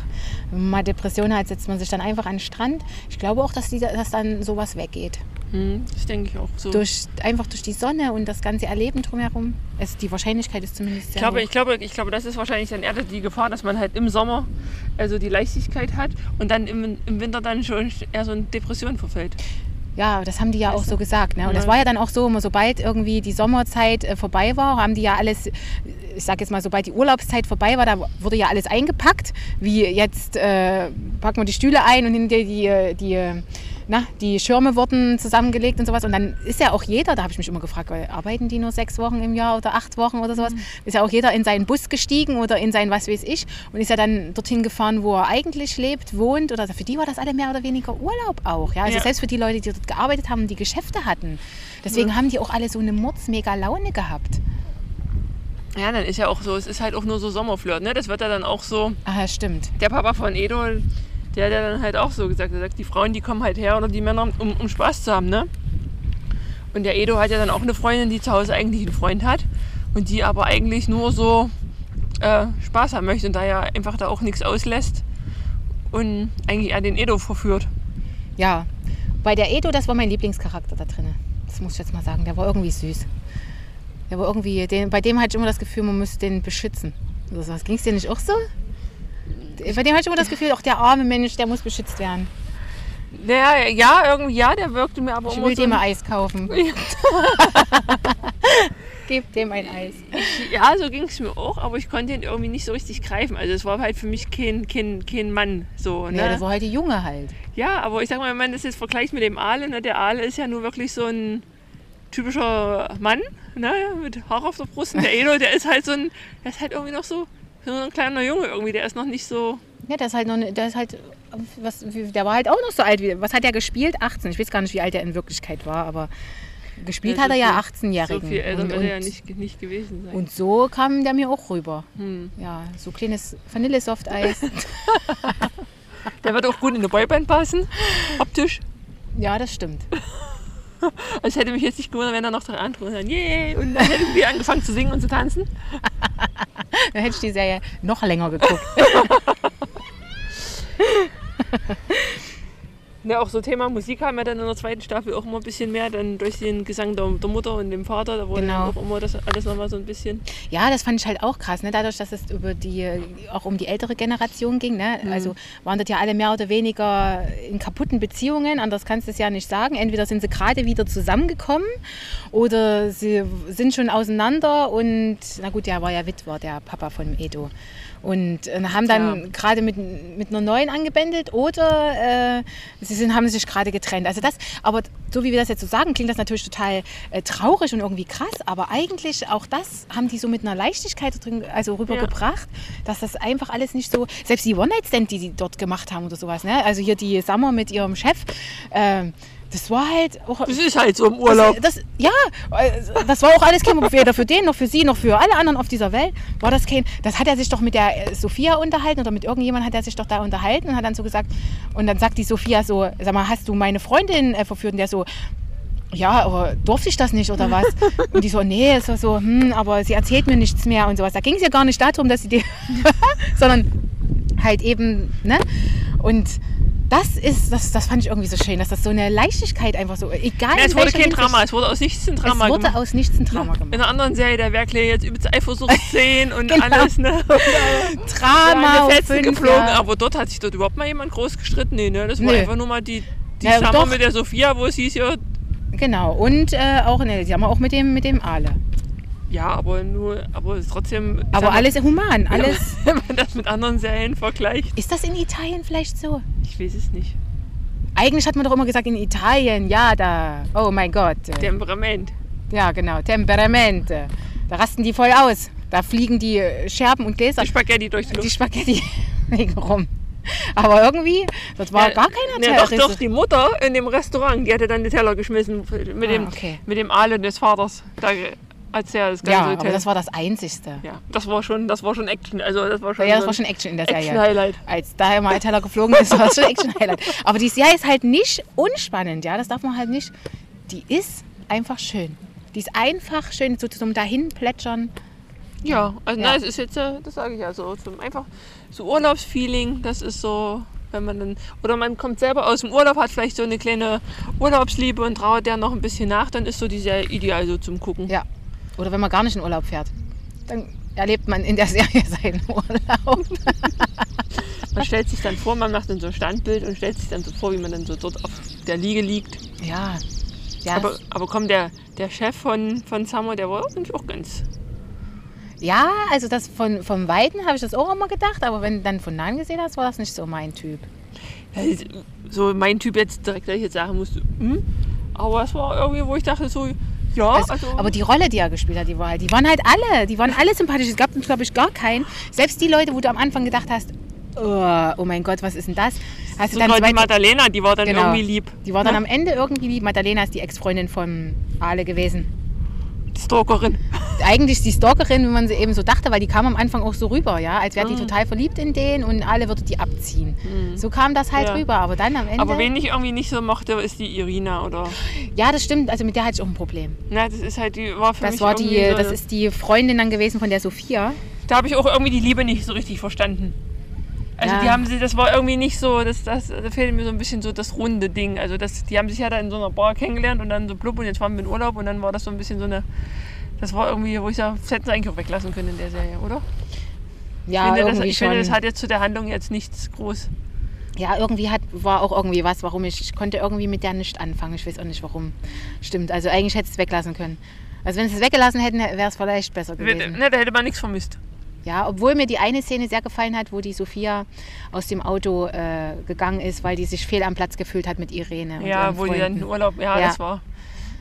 Wenn man mal Depression hat, setzt man sich dann einfach an den Strand. Ich glaube auch, dass, die, dass dann sowas weggeht. Hm, das denke ich auch so. Durch, einfach durch die Sonne und das ganze Erleben drumherum. Es, die Wahrscheinlichkeit ist zumindest Ich sehr glaube, hoch. ich, glaube, ich glaube, das ist wahrscheinlich dann eher die Gefahr, dass man halt im Sommer also die Leichtigkeit hat und dann im, im Winter dann schon eher so in Depression verfällt. Ja, das haben die ja auch so gesagt. Ne? Und Ja. das war ja dann auch so, immer sobald irgendwie die Sommerzeit äh, vorbei war, haben die ja alles, ich sag jetzt mal, sobald die Urlaubszeit vorbei war, da wurde ja alles eingepackt. Wie jetzt äh, packen wir die Stühle ein und hinter die, äh, die, äh, na, die Schirme wurden zusammengelegt und sowas. Und dann ist ja auch jeder, da habe ich mich immer gefragt, arbeiten die nur sechs Wochen im Jahr oder acht Wochen oder sowas, ist ja auch jeder in seinen Bus gestiegen oder in sein was weiß ich und ist ja dann dorthin gefahren, wo er eigentlich lebt, wohnt. Oder für die war das alle mehr oder weniger Urlaub auch. Ja? Also Ja. selbst für die Leute, die dort gearbeitet haben, die Geschäfte hatten. Deswegen haben die auch alle so eine mordsmega Laune gehabt. Ja, dann ist ja auch so, es ist halt auch nur so Sommerflirt, ne? Das wird ja dann auch so, Ah, stimmt. der Papa von Edo, der hat ja dann halt auch so gesagt, er sagt, die Frauen, die kommen halt her oder die Männer, um, um Spaß zu haben, ne? Und der Edo hat ja dann auch eine Freundin, die zu Hause eigentlich einen Freund hat und die aber eigentlich nur so äh, Spaß haben möchte und da ja einfach da auch nichts auslässt und eigentlich eher den Edo verführt. Ja, bei der Edo, das war mein Lieblingscharakter da drin. Das muss ich jetzt mal sagen. Der war irgendwie süß. Der war irgendwie, den, bei dem hatte ich immer das Gefühl, man müsste den beschützen. Sowas. Ging es dir nicht auch so? Bei dem hatte ich immer das Gefühl, auch der arme Mensch, der muss beschützt werden. Der, ja, irgendwie ja, der wirkte mir aber Ich immer will so. dem mal Eis kaufen. Gib dem ein Eis. Ja, so ging es mir auch, aber ich konnte ihn irgendwie nicht so richtig greifen. Also es war halt für mich kein, kein, kein Mann. So, ne? Ja, das war halt die Junge halt. Ja, aber ich sag mal, wenn man das jetzt vergleicht mit dem Aale, ne, der Aale ist ja nur wirklich so ein typischer Mann, ne, mit Haar auf der Brust. Und der Edo, der ist halt so ein, der ist halt irgendwie noch so, so ein kleiner Junge irgendwie, der ist noch nicht so. Ja, der ist halt noch, der ist halt, was, der war halt auch noch so alt wie, was hat er gespielt? 18. Ich weiß gar nicht, wie alt er in Wirklichkeit war, aber gespielt Ja, hat so er ja viel- 18-Jährigen. So viel älter und, wird er ja nicht, nicht gewesen sein. und so kam der mir auch rüber. Hm. Ja, so kleines Vanille-Soft-Eis. Der wird auch gut in eine Boyband passen, optisch. ja, das stimmt. Also hätte mich jetzt nicht gewundert, wenn er noch drei andere und dann, yeah, und dann hätten wir angefangen zu singen und zu tanzen. Dann hätte ich die Serie noch länger geguckt. Ja, auch so Thema Musik haben wir dann in der zweiten Staffel auch immer ein bisschen mehr, dann durch den Gesang der, der Mutter und dem Vater, da wurde Genau. auch immer das alles nochmal so ein bisschen. Ja, das fand ich halt auch krass, ne? dadurch, dass es über die, auch um die ältere Generation ging. Ne? Mhm. Also waren dort ja alle mehr oder weniger in kaputten Beziehungen, anders kannst du es ja nicht sagen. Entweder sind sie gerade wieder zusammengekommen oder sie sind schon auseinander und, na gut, der war ja Witwer, der Papa von Edo. Und äh, haben dann Ja. gerade mit, mit einer neuen angebändelt oder äh, sie sind, haben sich gerade getrennt. Also das, aber so wie wir das jetzt so sagen, klingt das natürlich total äh, traurig und irgendwie krass, aber eigentlich auch das haben die so mit einer Leichtigkeit drin, also rübergebracht, dass das einfach alles nicht so, selbst die One-Night-Stand, die die dort gemacht haben oder sowas, ne? also hier die Summer mit ihrem Chef, ähm, das war halt auch... Das ist halt so im Urlaub. Das, das, ja, äh, das war auch alles kein Problem. Weder für den, noch für sie, noch für alle anderen auf dieser Welt war das kein. Das hat er sich doch mit der äh, Sophia unterhalten oder mit irgendjemand hat er sich doch da unterhalten und hat dann so gesagt. Und dann sagt die Sophia so: Sag mal, hast du meine Freundin äh, verführt? Und der so. Ja, aber durfte ich das nicht oder was? Und die so, nee, es war so, hm, aber sie erzählt mir nichts mehr und sowas. Da ging es ja gar nicht darum, dass sie die, sondern halt eben, ne? Und das ist, das, das fand ich irgendwie so schön, dass das so eine Leichtigkeit einfach so, egal. Ja, es in wurde kein Hinsicht- Drama, es wurde aus nichts ein Drama es wurde gemacht. aus nichts ein Drama In gemacht. einer anderen Serie, der wäre jetzt übelst Eifersuchtsszenen und Genau. alles, ne? Drama ja, Fetzen geflogen, Jahre. aber dort hat sich dort überhaupt mal jemand groß gestritten. Nee, ne? Das war Nö. einfach nur mal die, die Ja, Summer mit der Sophia, wo es hieß ja, Genau. Und äh, auch, ne, sie haben auch mit dem, mit dem Ale. Ja, aber nur, aber ist trotzdem. Aber mal, alles human, alles. Wenn man das mit anderen Serien vergleicht, Ist das in Italien vielleicht so? ich weiß es nicht. Eigentlich hat man doch immer gesagt, in Italien, ja, da, oh mein Gott. Temperament. Ja, genau, Temperament. Da rasten die voll aus. Da fliegen die äh, Scherben und Gläser, Die Spaghetti durch die die Luft. Spaghetti wegen rum. Aber irgendwie, das war Ja, gar keiner ne, doch, Terrorist. doch, die Mutter in dem Restaurant, die hatte dann den Teller geschmissen mit, Ah, dem, okay. mit dem Aale des Vaters. Da, als er das ganze Ja, aber das war das Einzigste. ja, das war schon, das war schon Action. Also das war schon, Ja, das so war schon Action in der Serie. Action-Highlight. Als da mal Teller geflogen ist, war es schon Action-Highlight. Aber die Serie ist halt nicht unspannend, ja, das darf man halt nicht. Die ist einfach schön. Die ist einfach schön, so zum dahin plätschern. Ja, also Ja. Na, es ist jetzt, äh, das sage ich ja so, zum einfach so Urlaubsfeeling, das ist so, wenn man dann, oder man kommt selber aus dem Urlaub, hat vielleicht so eine kleine Urlaubsliebe und trauert der noch ein bisschen nach, dann ist so die Serie ideal so zum Gucken. Ja. Oder wenn man gar nicht in Urlaub fährt, dann erlebt man in der Serie seinen Urlaub. Man stellt sich dann vor, man macht dann so ein Standbild und stellt sich dann so vor, wie man dann so dort auf der Liege liegt. Ja. Ja, Aber, aber komm, der, der Chef von, von Summer, der war eigentlich auch ganz. ja also das von, vom Weiten habe ich das auch immer gedacht, aber wenn du dann von nahen gesehen hast, war das nicht so mein Typ. So mein Typ jetzt direkt, dass ich jetzt sagen musste, hm? aber es war irgendwie, wo ich dachte so, ja, Also, also, aber die Rolle, die er gespielt hat, die war halt, die waren halt alle, die waren alle sympathisch. Es gab, glaube ich, gar keinen. Selbst die Leute, wo du am Anfang gedacht hast, oh, oh mein Gott, was ist denn das? Hast sogar dann die Madalena, die war dann Genau. irgendwie lieb. die war dann Ne? am Ende irgendwie lieb. Madalena ist die Ex-Freundin von Ale gewesen. Die Stalkerin. eigentlich die Stalkerin, wie man sie eben so dachte, weil die kam am Anfang auch so rüber, ja, als wäre die Mhm. total verliebt in den und alle würde die abziehen. So kam das halt Ja. rüber, aber dann am Ende. Aber wen ich irgendwie nicht so mochte, ist die Irina oder. ja, das stimmt, also mit der hatte ich auch ein Problem. Na, das ist halt die war für Das mich war die, so, das ist die Freundin dann gewesen von der Sophia. Da habe ich auch irgendwie die Liebe nicht so richtig verstanden. Also Ja. die haben sie, das war irgendwie nicht so, das, das, da fehlt mir so ein bisschen so das runde Ding. Also das, die haben sich ja da in so einer Bar kennengelernt und dann so blub und jetzt waren wir in Urlaub und dann war das so ein bisschen so eine, das war irgendwie, wo ich sage, das hätten sie eigentlich auch weglassen können in der Serie, oder? Ja, ich finde, das, irgendwie ich finde, schon. das hat jetzt zu der Handlung jetzt nichts groß. Ja, irgendwie hat, war auch irgendwie was, warum ich, ich konnte irgendwie mit der nicht anfangen. Ich weiß auch nicht warum. Stimmt, also eigentlich hätte es weglassen können. Also wenn sie es weggelassen hätten, wäre es vielleicht besser gewesen. Ne, da hätte man nichts vermisst. Ja, obwohl mir die eine Szene sehr gefallen hat, wo die Sophia aus dem Auto äh, gegangen ist, weil die sich fehl am Platz gefühlt hat mit Irene. Ja, wo die dann Freunden. in Urlaub, ja, Ja. das war.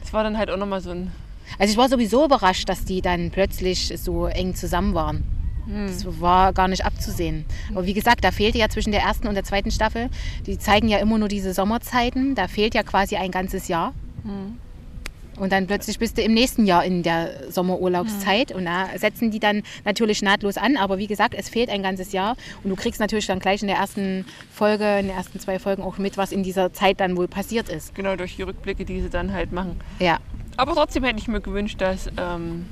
Das war dann halt auch nochmal so ein. Also ich war sowieso überrascht, dass die dann plötzlich so eng zusammen waren. Hm. Das war gar nicht abzusehen. Aber wie gesagt, da fehlte ja zwischen der ersten und der zweiten Staffel, die zeigen ja immer nur diese Sommerzeiten, da fehlt ja quasi ein ganzes Jahr. Hm. Und dann plötzlich bist du im nächsten Jahr in der Sommerurlaubszeit und da setzen die dann natürlich nahtlos an. Aber wie gesagt, es fehlt ein ganzes Jahr und du kriegst natürlich dann gleich in der ersten Folge, in den ersten zwei Folgen auch mit, was in dieser Zeit dann wohl passiert ist. Genau durch die Rückblicke, die sie dann halt machen. Ja, Aber trotzdem hätte ich mir gewünscht, dass ähm,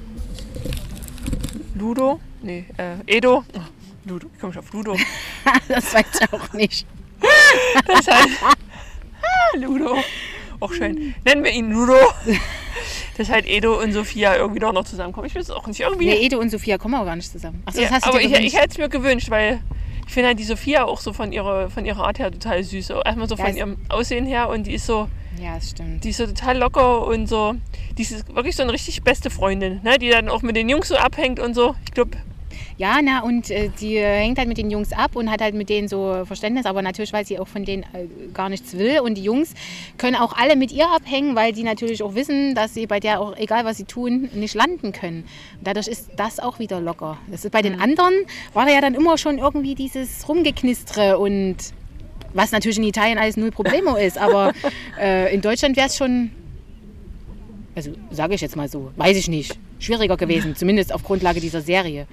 Ludo, nee, äh, Edo, oh, Ludo, ich komme schon auf Ludo, das weiß ich auch nicht. das heißt, Ludo, auch schön, nennen wir ihn Ludo, dass halt Edo und Sophia irgendwie doch noch zusammenkommen. Ich will es auch nicht irgendwie. Nee, Ede und Sophia kommen auch gar nicht zusammen. Achso, Ja, das hast du aber ich, ich hätte es mir gewünscht, weil ich finde halt die Sophia auch so von ihrer, von ihrer Art her total süß. Erstmal so Ja, von ihrem Aussehen her und die ist so, Ja, das stimmt. die ist so total locker und so, die ist wirklich so eine richtig beste Freundin, ne? die dann auch mit den Jungs so abhängt und so. Ich glaube, Ja, na, und äh, die hängt halt mit den Jungs ab und hat halt mit denen so Verständnis, aber natürlich, weil sie auch von denen äh, gar nichts will. Und die Jungs können auch alle mit ihr abhängen, weil die natürlich auch wissen, dass sie bei der auch, egal was sie tun, nicht landen können. Und dadurch ist das auch wieder locker. Das ist bei den anderen, war da ja dann immer schon irgendwie dieses Rumgeknistre und was natürlich in Italien alles null Problemo ist, aber äh, in Deutschland wäre es schon, also sage ich jetzt mal so, weiß ich nicht, schwieriger gewesen, zumindest auf Grundlage dieser Serie.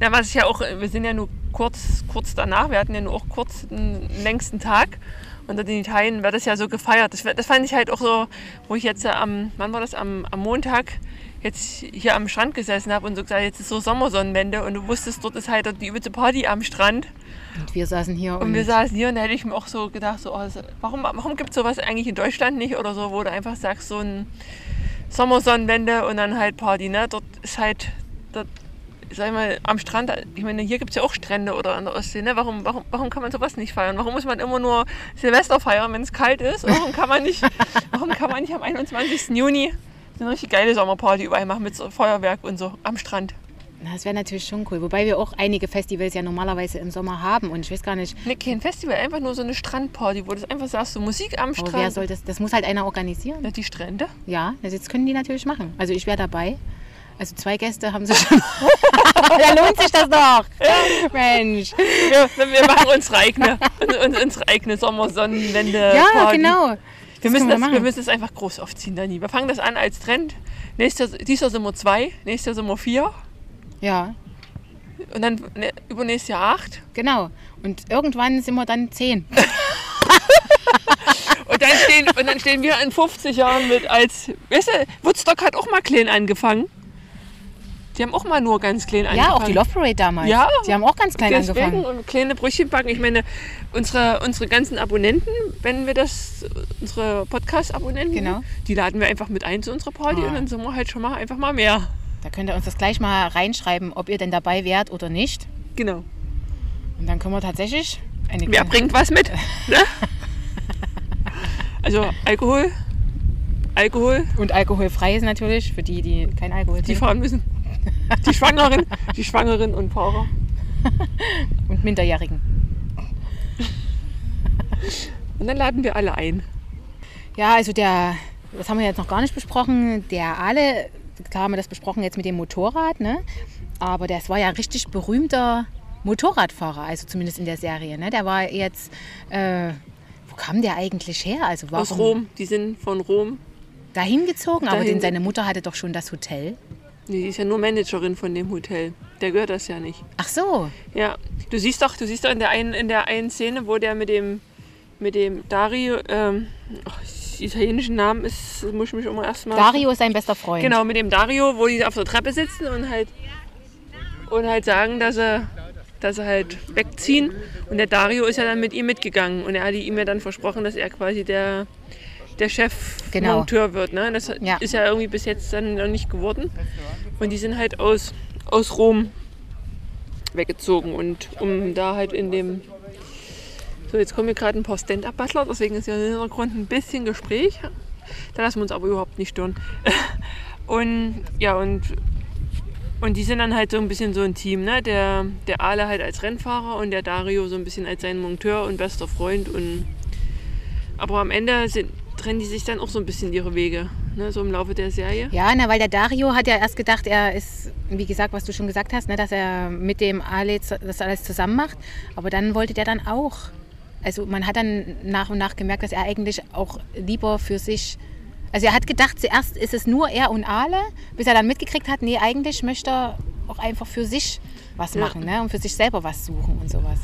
Na, was ich ja auch, wir sind ja nur kurz, kurz danach, wir hatten ja nur auch kurz einen längsten Tag. Und in Italien wird das ja so gefeiert. Das, das fand ich halt auch so, wo ich jetzt äh, am, wann war das, am, am Montag jetzt hier am Strand gesessen habe und so gesagt, jetzt ist so Sommersonnenwende und du wusstest, dort ist halt die übelste Party am Strand. Und wir saßen hier und, Und wir saßen hier und da hätte ich mir auch so gedacht, so, oh, warum, warum gibt es sowas eigentlich in Deutschland nicht oder so, wo du einfach sagst, so ein Sommersonnenwende und dann halt Party, ne? Dort ist halt, dort, sag ich mal, am Strand, ich meine, hier gibt es ja auch Strände oder an der Ostsee, ne? Warum, warum, warum kann man sowas nicht feiern? Warum muss man immer nur Silvester feiern, wenn es kalt ist? Warum kann man nicht, warum kann man nicht am 21. Juni so eine richtig geile Sommerparty überall machen mit so Feuerwerk und so am Strand? Das wäre natürlich schon cool. Wobei wir auch einige Festivals ja normalerweise im Sommer haben. Und ich weiß gar nicht, Ne, kein Festival, einfach nur so eine Strandparty, wo du einfach sagst, so Musik am aber wer Strand. soll das? Das muss halt einer organisieren. Na, die Strände? Ja, das jetzt können die natürlich machen. Also ich wäre dabei. Also zwei Gäste haben sie schon. da lohnt sich das doch. Mensch. Wir, wir machen unsere eigene, uns- unsere eigene Sommersonnenwende. Ja, Party. genau. Wir müssen, können wir das, wir müssen es einfach groß aufziehen, Dani. Wir fangen das an als Trend. Nächstes, dieses Jahr sind wir zwei, nächstes Jahr sind wir vier Ja, und dann ne, übernächstes Jahr acht. genau. Und irgendwann sind wir dann zehn. Und dann stehen, und dann stehen wir in 50 Jahren mit als. Weißt du, Woodstock hat auch mal klein angefangen. Die haben auch mal nur ganz klein angefangen. Ja, auch die Love Parade damals. Ja. Die haben auch ganz klein Deswegen angefangen. und kleine Brötchen backen. Ich meine, unsere, unsere ganzen Abonnenten, wenn wir das, unsere Podcast-Abonnenten, Genau. die laden wir einfach mit ein zu unserer Party Ah. und dann sind wir halt schon mal einfach mal mehr. Da könnt ihr uns das gleich mal reinschreiben, ob ihr denn dabei wärt oder nicht. Genau. Und dann können wir tatsächlich eine Wer bringt was mit? Ne? Also Alkohol, Alkohol, Und alkoholfrei ist natürlich für die, die kein Alkohol die trinken. fahren müssen. Die Schwangeren, die Schwangeren und Fahrer. Und Minderjährigen. Und dann laden wir alle ein. Ja, also der, das haben wir jetzt noch gar nicht besprochen. Der Ale, klar haben wir das besprochen jetzt mit dem Motorrad, ne? Aber das war ja ein richtig berühmter Motorradfahrer, also zumindest in der Serie. Ne? Der war jetzt, äh, wo kam der eigentlich her? Also warum Aus Rom. Die sind von Rom. dahin gezogen? Aber Dahin. denn seine Mutter hatte doch schon das Hotel. Nee, die ist ja nur Managerin von dem Hotel. Der gehört das ja nicht. Ach so. Ja, du siehst doch, du siehst doch in der einen, in der einen Szene, wo der mit dem, mit dem Dario, ähm, ach, italienischen Namen ist, muss ich mich immer erstmal. Dario ist sein bester Freund. Genau, mit dem Dario, wo die auf der Treppe sitzen und halt und halt sagen, dass sie, dass sie halt wegziehen. Und der Dario ist ja dann mit ihm mitgegangen und er hatte ihm ja dann versprochen, dass er quasi der, der Chefmonteur Genau. wird. Ne? Das Ja. ist ja irgendwie bis jetzt dann noch nicht geworden. Und die sind halt aus, aus Rom weggezogen und um da halt in dem so, jetzt kommen hier gerade ein paar Stand-Up-Butler, deswegen ist ja im Hintergrund ein bisschen Gespräch. Da lassen wir uns aber überhaupt nicht stören. Und ja, und, und die sind dann halt so ein bisschen so ein Team, ne? Der, der Ale halt als Rennfahrer und der Dario so ein bisschen als sein Monteur und bester Freund. Und, aber am Ende sind, trennen die sich dann auch so ein bisschen ihre Wege, ne? so im Laufe der Serie. Ja, na, weil der Dario hat ja erst gedacht, er ist, wie gesagt, was du schon gesagt hast, ne, dass er mit dem Ale das alles zusammen macht. Aber dann wollte der dann auch. Also man hat dann nach und nach gemerkt, dass er eigentlich auch lieber für sich. Also er hat gedacht, zuerst ist es nur er und Ale, bis er dann mitgekriegt hat, nee, eigentlich möchte er auch einfach für sich was Ja. machen ne? und für sich selber was suchen und sowas.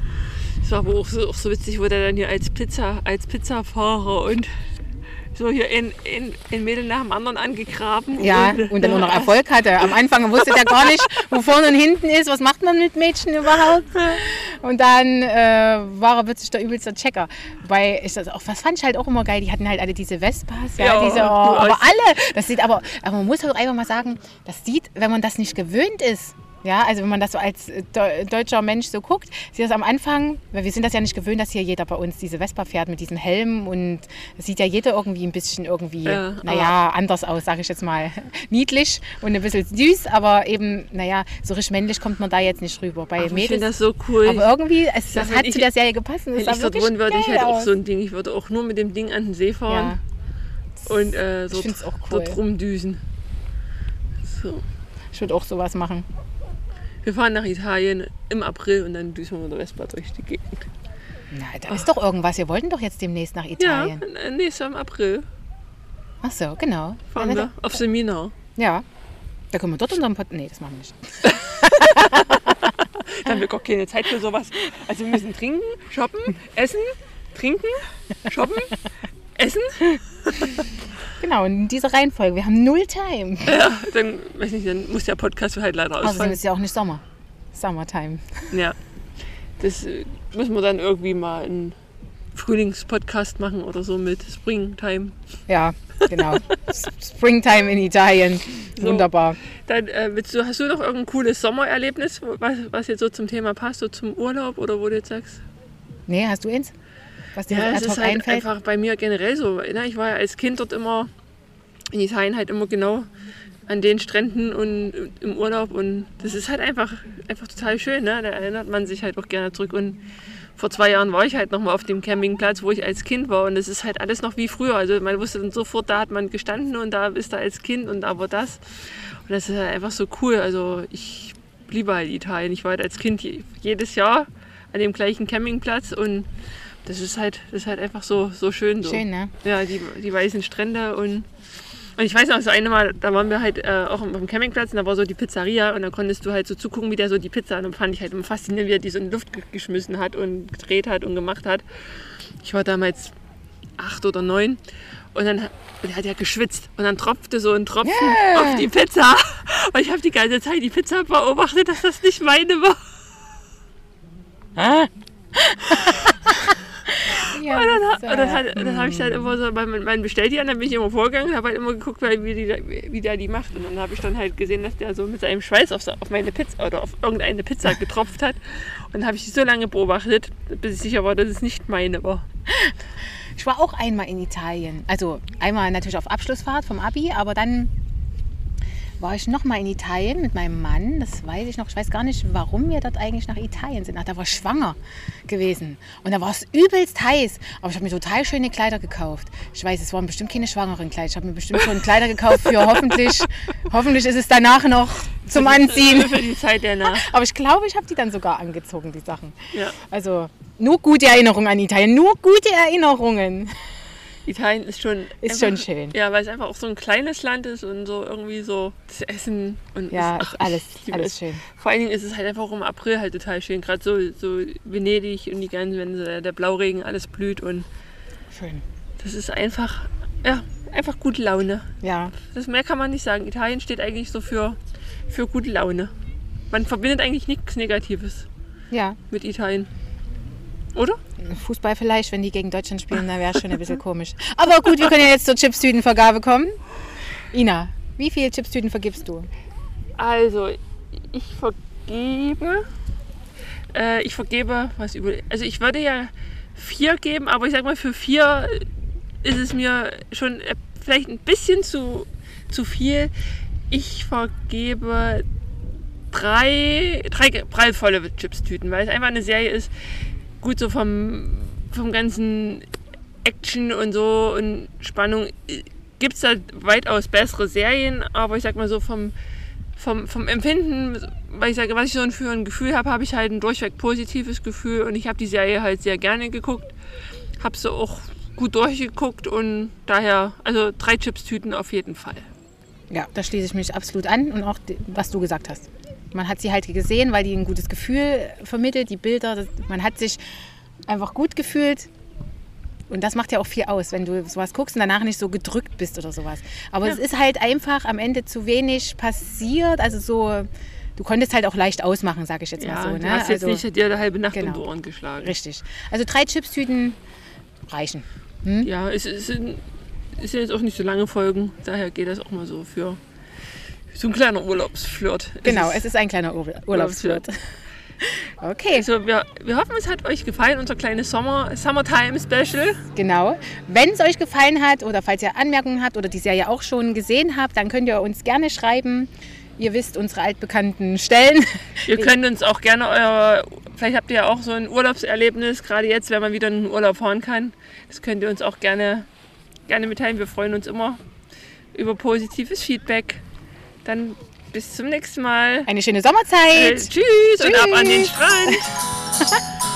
Das war aber auch so, auch so witzig, wo der dann hier als Pizza, als Pizzafahrer und so hier in, in, in Mädel nach dem anderen angegraben. Ja, und dann nur noch Erfolg hatte. Am Anfang wusste der gar nicht, wo vorne und hinten ist, was macht man mit Mädchen überhaupt. Und dann äh, war er plötzlich der übelste Checker. Wobei ich das auch, was fand ich halt auch immer geil, die hatten halt alle diese Vespas, ja, Ja, diese, oh, aber alle, das sieht aber, aber man muss halt einfach mal sagen, das sieht, wenn man das nicht gewöhnt ist, ja, also wenn man das so als äh, deu- deutscher Mensch so guckt, sieht das am Anfang, weil wir sind das ja nicht gewöhnt, dass hier jeder bei uns diese Vespa fährt mit diesem Helm und sieht ja jeder irgendwie ein bisschen irgendwie, Ja, naja, anders aus, sage ich jetzt mal. Niedlich und ein bisschen süß, aber eben, naja, so richtig männlich kommt man da jetzt nicht rüber. Bei Aber ich Mädels. finde das so cool. aber irgendwie, es, das hat ich- zu der Serie gepasst. Wenn ich dort wohnen würde, ich halt auch so ein Ding. Ich würde auch nur mit dem Ding an den See fahren Ja, und äh, auch cool. dort rumdüsen. So. ich würde auch sowas machen. Wir fahren nach Italien im April und dann düsen wir mit der Vespa durch die Gegend. Na, da ist doch irgendwas. Wir wollten doch jetzt demnächst nach Italien. Ja, äh, nächstes Jahr im April Ach so, genau. fahren wir auf Seminar. Ja. Da können wir dort unseren Pod. Nee, das machen wir nicht. Da haben wir gar keine Zeit für sowas. Also wir müssen trinken, shoppen, essen, trinken, shoppen, essen. Genau, in dieser Reihenfolge. Wir haben null Time. Ja, dann, weiß nicht, dann muss der Podcast halt leider Außerdem ausfallen. ist ja auch nicht Sommer. Summertime. Ja. Das äh, müssen wir dann irgendwie mal einen Frühlingspodcast machen oder so mit Springtime. Ja, genau. Springtime in Italien. So. Wunderbar. Dann äh, du, hast du noch irgendein cooles Sommererlebnis, was, was jetzt so zum Thema passt, so zum Urlaub oder wo du jetzt sagst? Nee, hast du eins? Was dir Ja, ad ist hoc halt einfällt? einfach bei mir generell so. Ne? Ich war ja als Kind dort immer in Italien halt immer genau an den Stränden und im Urlaub und das ist halt einfach, einfach total schön. Ne? Da erinnert man sich halt auch gerne zurück und vor zwei Jahren war ich halt nochmal auf dem Campingplatz, wo ich als Kind war und es ist halt alles noch wie früher. Also man wusste dann sofort, da hat man gestanden und da ist er als Kind und da war das. Und das ist halt einfach so cool. Also ich liebe halt Italien. Ich war halt als Kind je- jedes Jahr an dem gleichen Campingplatz und das ist halt, das ist halt einfach so, so schön. So. Schön, ne? Ja, die, die weißen Strände und, und ich weiß noch, so eine Mal, da waren wir halt äh, auch auf dem Campingplatz und da war so die Pizzeria und da konntest du halt so zugucken, wie der so die Pizza, und dann fand ich halt immer faszinierend, wie er die so in die Luft ge- geschmissen hat und gedreht hat und gemacht hat. Ich war damals acht oder neun und dann und er hat ja geschwitzt und dann tropfte so ein Tropfen Yeah. auf die Pizza und ich habe die ganze Zeit die Pizza beobachtet, dass das nicht meine war. Ja, Und dann, und hat- dann habe ich dann immer so bei meinen Bestelltieren, dann bin ich immer vorgegangen, habe halt immer geguckt, wie, die, wie der die macht. Und dann habe ich dann halt gesehen, dass der so mit seinem Schweiß auf, auf meine Pizza oder auf irgendeine Pizza getropft hat. Und dann habe ich die so lange beobachtet, bis ich sicher war, dass es nicht meine war. Ich war auch einmal in Italien. Also einmal natürlich auf Abschlussfahrt vom Abi, aber dann war ich noch mal in Italien mit meinem Mann. Das weiß ich noch. Ich weiß gar nicht, warum wir dort eigentlich nach Italien sind. Ach, da war ich schwanger gewesen. Und da war es übelst heiß. Aber ich habe mir total schöne Kleider gekauft. Ich weiß, es waren bestimmt keine schwangeren Kleider. Ich habe mir bestimmt schon Kleider gekauft für hoffentlich. hoffentlich ist es danach noch zum Anziehen. Für die Zeit danach. Aber ich glaube, ich habe die dann sogar angezogen, die Sachen. Ja. Also nur gute Erinnerungen an Italien. Nur gute Erinnerungen. Italien ist schon. Ist einfach, schon schön. Ja, weil es einfach auch so ein kleines Land ist und so irgendwie so das Essen und Ja, ist alles, liebe alles es. schön. Vor allen Dingen ist es halt einfach auch im April halt total schön. Gerade so, so Venedig und die ganzen, wenn so der, der Blauregen alles blüht und Schön. das ist einfach, ja, einfach gute Laune. Ja, Das mehr kann man nicht sagen. Italien steht eigentlich so für, für gute Laune. Man verbindet eigentlich nichts Negatives ja. mit Italien. Oder? Fußball vielleicht, wenn die gegen Deutschland spielen, dann wäre schon ein bisschen komisch. Aber gut, wir können ja jetzt zur Chipstütenvergabe kommen. Ina, wie viele Chipstüten vergibst du? Also, ich vergebe. Äh, ich vergebe, was über. Also, ich würde ja vier geben, aber ich sag mal, für vier ist es mir schon äh, vielleicht ein bisschen zu, zu viel. Ich vergebe drei, drei prallvolle Chipstüten, weil es einfach eine Serie ist, gut so vom, vom ganzen Action und so und Spannung gibt es da weitaus bessere Serien, aber ich sag mal so vom, vom, vom Empfinden, weil ich sage, was ich so für ein Gefühl habe, habe ich halt ein durchweg positives Gefühl und ich habe die Serie halt sehr gerne geguckt, habe sie auch gut durchgeguckt und daher, also drei Chips-Tüten auf jeden Fall. Ja, da schließe ich mich absolut an und auch, was du gesagt hast. Man hat sie halt gesehen, weil die ein gutes Gefühl vermittelt, die Bilder. Das, man hat sich einfach gut gefühlt. Und das macht ja auch viel aus, wenn du sowas guckst und danach nicht so gedrückt bist oder sowas. Aber Ja. es ist halt einfach am Ende zu wenig passiert. Also so, du konntest halt auch leicht ausmachen, sage ich jetzt Ja, mal so. du Ne? hast jetzt also, nicht dir die halbe Nacht um genau. die Ohren geschlagen. Richtig. Also drei Chipstüten reichen. Ja, es, es sind, es sind jetzt auch nicht so lange Folgen, daher geht das auch mal so für so ein kleiner Urlaubsflirt. Es Genau, ist- es ist ein kleiner Ur Urlaubsflirt. Okay, Also wir, wir hoffen, es hat euch gefallen, unser kleines Sommer, Summertime Special. genau. Wenn es euch gefallen hat oder falls ihr Anmerkungen habt oder die Serie auch schon gesehen habt, dann könnt ihr uns gerne schreiben. Ihr wisst unsere altbekannten Stellen. Ihr könnt uns auch gerne euer, vielleicht habt ihr ja auch so ein Urlaubserlebnis, gerade jetzt, wenn man wieder in den Urlaub fahren kann. Das könnt ihr uns auch gerne, gerne mitteilen. Wir freuen uns immer über positives Feedback. Dann bis zum nächsten Mal. Eine schöne Äh, Sommerzeit. tschüss, und ab an den Tschüss. Strand.